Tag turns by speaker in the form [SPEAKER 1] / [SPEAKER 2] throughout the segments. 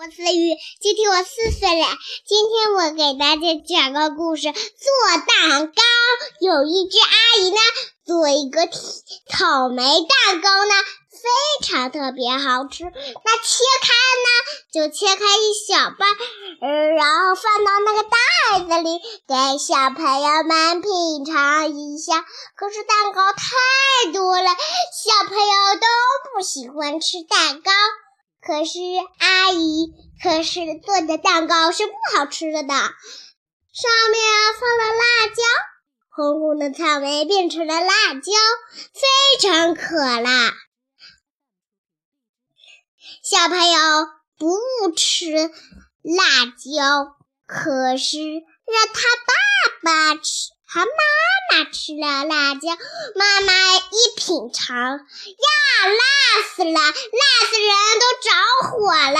[SPEAKER 1] 我思雨，今天我四岁了。今天我给大家讲个故事：做蛋糕。有一只阿姨呢，做一个草莓蛋糕呢，非常特别好吃。那切开呢，就切开一小半，呃，然后放到那个袋子里，给小朋友们品尝一下。可是蛋糕太多了，小朋友都不喜欢吃蛋糕。可是阿姨，可是做的蛋糕是不好吃的，上面放了辣椒，红红的草莓变成了辣椒，非常可辣。小朋友不吃辣椒，可是让他爸爸吃。和妈妈吃了辣椒，妈妈一品尝，呀，辣死了，辣死人都着火了。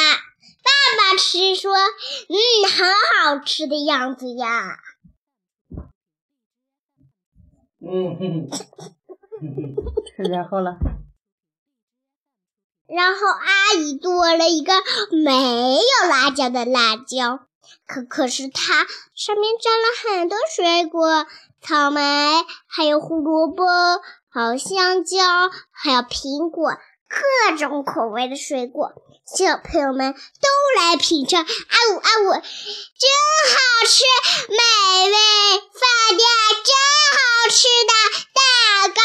[SPEAKER 1] 爸爸吃说，嗯，很好吃的样子呀。
[SPEAKER 2] 嗯 然后呢？
[SPEAKER 1] 然后阿姨多了一个没有辣椒的辣椒。可可是它上面沾了很多水果，草莓，还有胡萝卜，还有香蕉，还有苹果，各种口味的水果。小朋友们都来品尝，啊呜啊呜，真好吃，美味，饭店真好吃的蛋糕。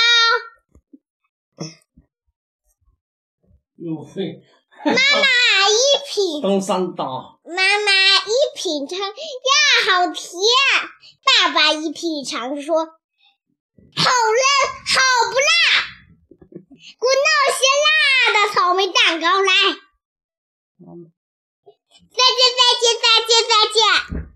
[SPEAKER 1] 妈妈一 品，
[SPEAKER 2] 登山岛。
[SPEAKER 1] 妈妈一品尝，呀，好甜！爸爸一品尝说，好辣，好不辣！给我弄些辣的草莓蛋糕来。再见再见，再见，再见。